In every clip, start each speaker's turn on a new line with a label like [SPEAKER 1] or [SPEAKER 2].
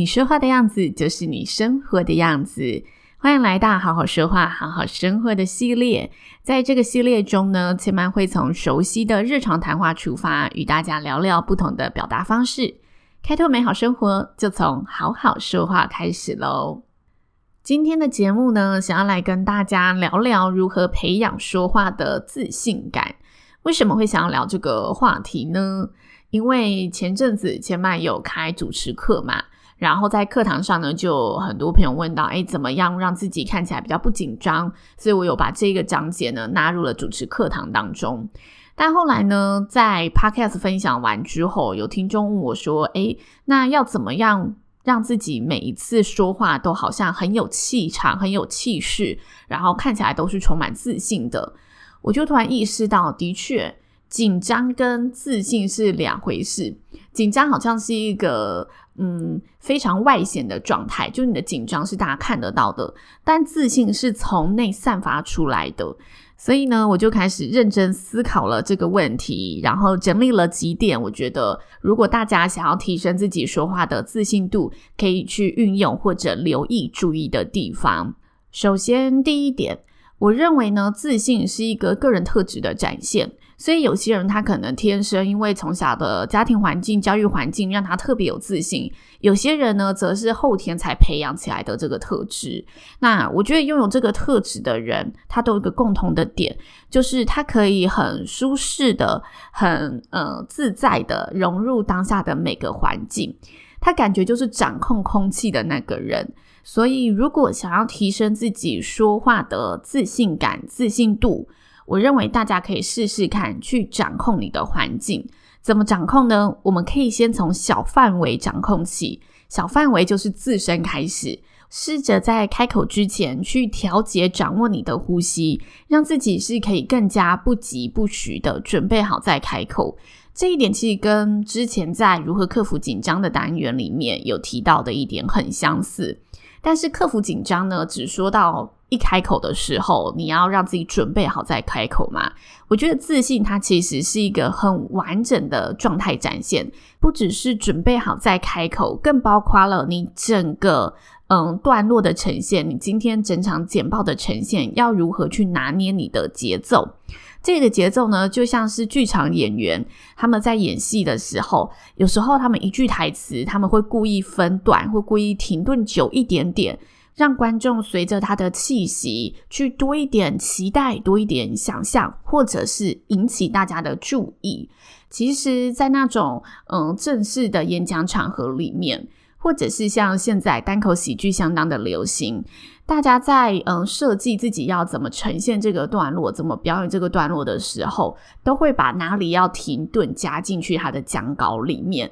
[SPEAKER 1] 你说话的样子，就是你生活的样子。欢迎来到好好说话、好好生活的系列。在这个系列中呢，千嫚会从熟悉的日常谈话出发，与大家聊聊不同的表达方式，开拓美好生活，就从好好说话开始喽。今天的节目呢，想要来跟大家聊聊如何培养说话的自信感。为什么会想要聊这个话题呢？因为前阵子千嫚有开主持课嘛。然后在课堂上呢，就很多朋友问到，诶，怎么样让自己看起来比较不紧张？所以我有把这个章节呢纳入了主持课堂当中。但后来呢，在 Podcast 分享完之后，有听众问我说，诶，那要怎么样让自己每一次说话都好像很有气场、很有气势，然后看起来都是充满自信的？我就突然意识到，的确，紧张跟自信是两回事。紧张好像是一个。嗯，非常外显的状态，就你的紧张是大家看得到的，但自信是从内散发出来的。所以呢，我就开始认真思考了这个问题，然后整理了几点，我觉得如果大家想要提升自己说话的自信度，可以去运用或者留意注意的地方。首先，第一点，我认为呢，自信是一个个人特质的展现。所以有些人他可能天生因为从小的家庭环境、教育环境让他特别有自信，有些人呢则是后天才培养起来的这个特质。那我觉得拥有这个特质的人，他都有一个共同的点，就是他可以很舒适的、很呃自在的融入当下的每个环境，他感觉就是掌控空气的那个人。所以如果想要提升自己说话的自信感、自信度，我认为大家可以试试看去掌控你的环境，怎么掌控呢？我们可以先从小范围掌控起，小范围就是自身开始，试着在开口之前去调节、掌握你的呼吸，让自己是可以更加不疾不徐的准备好再开口。这一点其实跟之前在如何克服紧张的单元里面有提到的一点很相似，但是克服紧张呢，只说到。一开口的时候，你要让自己准备好再开口嘛。我觉得自信它其实是一个很完整的状态展现，不只是准备好再开口，更包括了你整个嗯段落的呈现，你今天整场简报的呈现要如何去拿捏你的节奏。这个节奏呢，就像是剧场演员他们在演戏的时候，有时候他们一句台词，他们会故意分段，会故意停顿久一点点。让观众随着他的气息去多一点期待，多一点想象，或者是引起大家的注意。其实，在那种嗯正式的演讲场合里面，或者是像现在单口喜剧相当的流行，大家在嗯设计自己要怎么呈现这个段落，怎么表演这个段落的时候，都会把哪里要停顿加进去他的讲稿里面。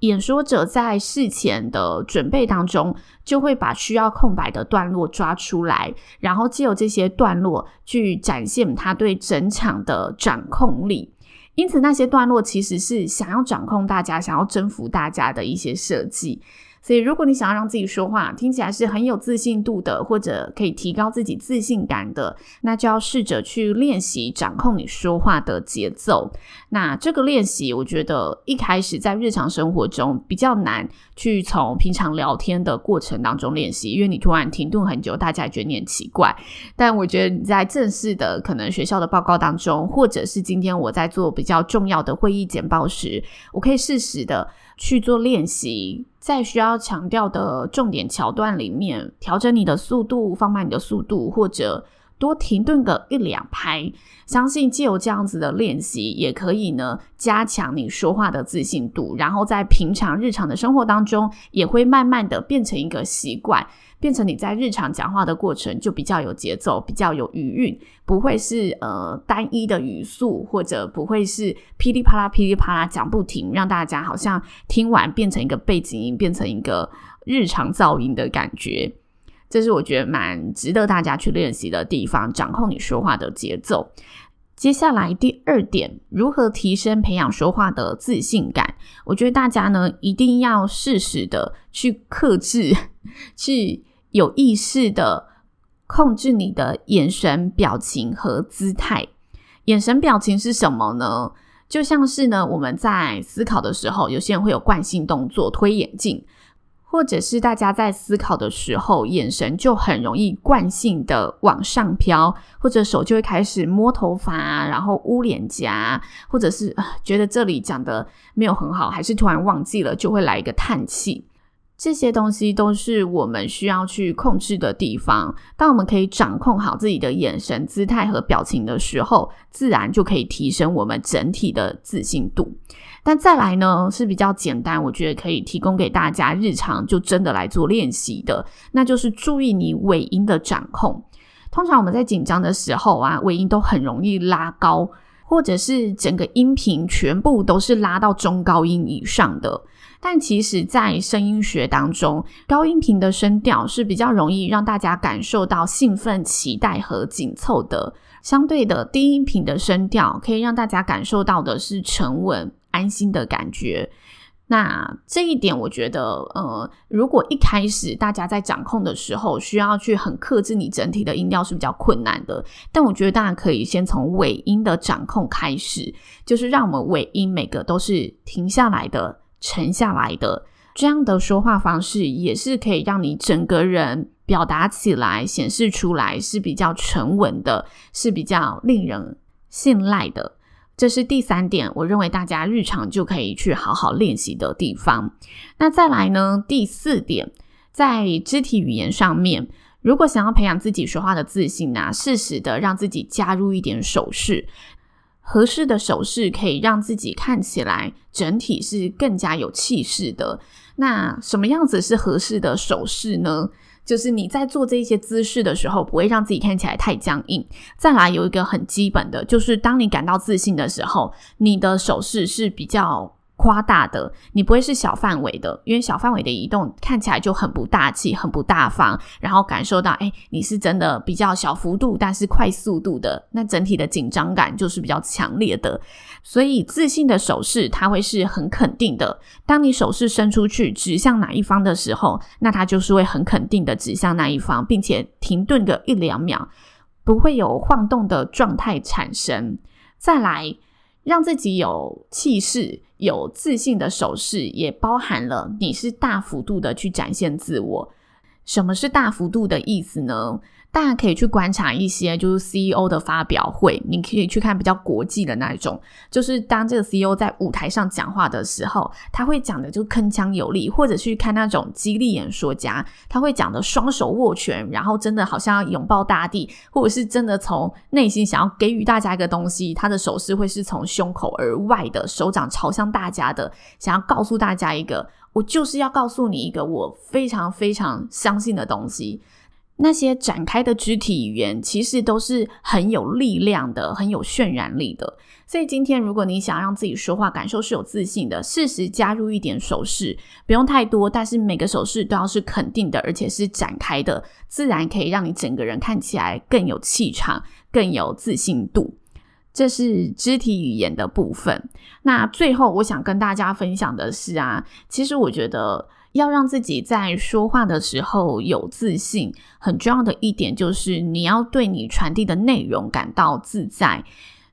[SPEAKER 1] 演说者在事前的准备当中，就会把需要空白的段落抓出来，然后借由这些段落去展现他对整场的掌控力。因此，那些段落其实是想要掌控大家、想要征服大家的一些设计。所以，如果你想要让自己说话听起来是很有自信度的，或者可以提高自己自信感的，那就要试着去练习掌控你说话的节奏。那这个练习，我觉得一开始在日常生活中比较难去从平常聊天的过程当中练习，因为你突然停顿很久，大家觉得你很奇怪。但我觉得你在正式的可能学校的报告当中，或者是今天我在做比较重要的会议简报时，我可以适时的去做练习。在需要强调的重点桥段里面，调整你的速度，放慢你的速度，或者多停顿个一两拍。相信借由这样子的练习，也可以呢加强你说话的自信度。然后在平常日常的生活当中，也会慢慢的变成一个习惯。变成你在日常讲话的过程就比较有节奏，比较有余韵，不会是呃单一的语速，或者不会是噼里啪啦噼里啪啦讲不停，让大家好像听完变成一个背景音，变成一个日常噪音的感觉。这是我觉得蛮值得大家去练习的地方，掌控你说话的节奏。接下来第二点，如何提升培养说话的自信感？我觉得大家呢一定要适时的去克制，去有意识的控制你的眼神、表情和姿态。眼神表情是什么呢？就像是呢我们在思考的时候，有些人会有惯性动作，推眼镜。或者是大家在思考的时候，眼神就很容易惯性的往上飘，或者手就会开始摸头发，然后捂脸颊，或者是觉得这里讲的没有很好，还是突然忘记了，就会来一个叹气。这些东西都是我们需要去控制的地方。当我们可以掌控好自己的眼神、姿态和表情的时候，自然就可以提升我们整体的自信度。但再来呢，是比较简单，我觉得可以提供给大家日常就真的来做练习的，那就是注意你尾音的掌控。通常我们在紧张的时候啊，尾音都很容易拉高，或者是整个音频全部都是拉到中高音以上的。但其实，在声音学当中，高音频的声调是比较容易让大家感受到兴奋、期待和紧凑的。相对的，低音频的声调可以让大家感受到的是沉稳。安心的感觉，那这一点我觉得，呃，如果一开始大家在掌控的时候，需要去很克制你整体的音调是比较困难的。但我觉得大家可以先从尾音的掌控开始，就是让我们尾音每个都是停下来的、沉下来的，这样的说话方式也是可以让你整个人表达起来、显示出来是比较沉稳的，是比较令人信赖的。这是第三点，我认为大家日常就可以去好好练习的地方。那再来呢？第四点，在肢体语言上面，如果想要培养自己说话的自信呢，适时的让自己加入一点手势，合适的手势可以让自己看起来整体是更加有气势的。那什么样子是合适的手势呢？就是你在做这些姿势的时候，不会让自己看起来太僵硬。再来有一个很基本的，就是当你感到自信的时候，你的手势是比较夸大的，你不会是小范围的，因为小范围的移动看起来就很不大气、很不大方，然后感受到，诶，你是真的比较小幅度，但是快速度的，那整体的紧张感就是比较强烈的。所以自信的手势，它会是很肯定的。当你手势伸出去，指向哪一方的时候，那它就是会很肯定的指向那一方，并且停顿个一两秒，不会有晃动的状态产生。再来。让自己有气势、有自信的手势，也包含了你是大幅度的去展现自我。什么是大幅度的意思呢？大家可以去观察一些，就是 CEO 的发表会，你可以去看比较国际的那一种，就是当这个 CEO 在舞台上讲话的时候，他会讲的就铿锵有力，或者去看那种激励演说家，他会讲的双手握拳，然后真的好像要拥抱大地，或者是真的从内心想要给予大家一个东西，他的手势会是从胸口而外的，手掌朝向大家的，想要告诉大家一个，我就是要告诉你一个我非常非常相信的东西。那些展开的肢体语言，其实都是很有力量的，很有渲染力的。所以今天，如果你想让自己说话感受是有自信的，适时加入一点手势，不用太多，但是每个手势都要是肯定的，而且是展开的，自然可以让你整个人看起来更有气场，更有自信度。这是肢体语言的部分。那最后，我想跟大家分享的是啊，其实我觉得。要让自己在说话的时候有自信，很重要的一点就是你要对你传递的内容感到自在。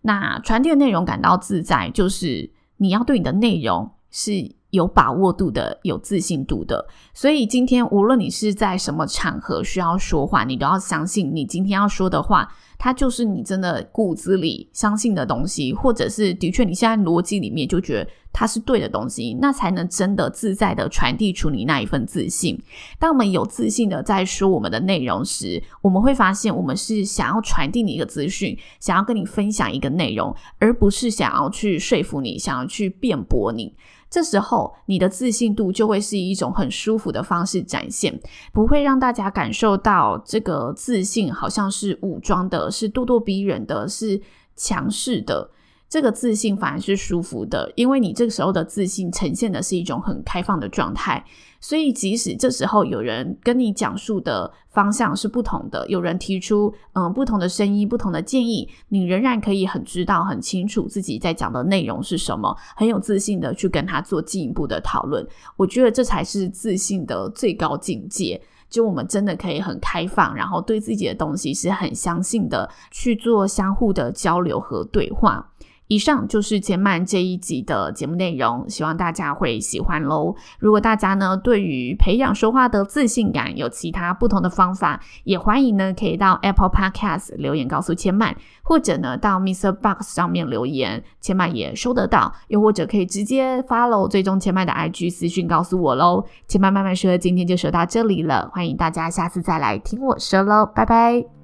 [SPEAKER 1] 那传递的内容感到自在，就是你要对你的内容是有把握度的、有自信度的。所以今天无论你是在什么场合需要说话，你都要相信你今天要说的话。它就是你真的骨子里相信的东西，或者是的确你现在逻辑里面就觉得它是对的东西，那才能真的自在的传递出你那一份自信。当我们有自信的在说我们的内容时，我们会发现我们是想要传递你一个资讯，想要跟你分享一个内容，而不是想要去说服你，想要去辩驳你。这时候你的自信度就会是以一种很舒服的方式展现，不会让大家感受到这个自信好像是武装的，是咄咄逼人的，是强势的。这个自信反而是舒服的，因为你这个时候的自信呈现的是一种很开放的状态，所以即使这时候有人跟你讲述的方向是不同的，有人提出嗯不同的声音、不同的建议，你仍然可以很知道、很清楚自己在讲的内容是什么，很有自信的去跟他做进一步的讨论。我觉得这才是自信的最高境界，就我们真的可以很开放，然后对自己的东西是很相信的，去做相互的交流和对话。以上就是千嫚这一集的节目内容，希望大家会喜欢喽。如果大家呢对于培养说话的自信感有其他不同的方法，也欢迎呢可以到 Apple Podcast 留言告诉千嫚，或者呢到 Mr. Box 上面留言，千嫚也收得到。又或者可以直接 follow 最终千嫚的 IG 私讯告诉我喽。千嫚慢慢说，今天就说到这里了，欢迎大家下次再来听我说喽，拜拜。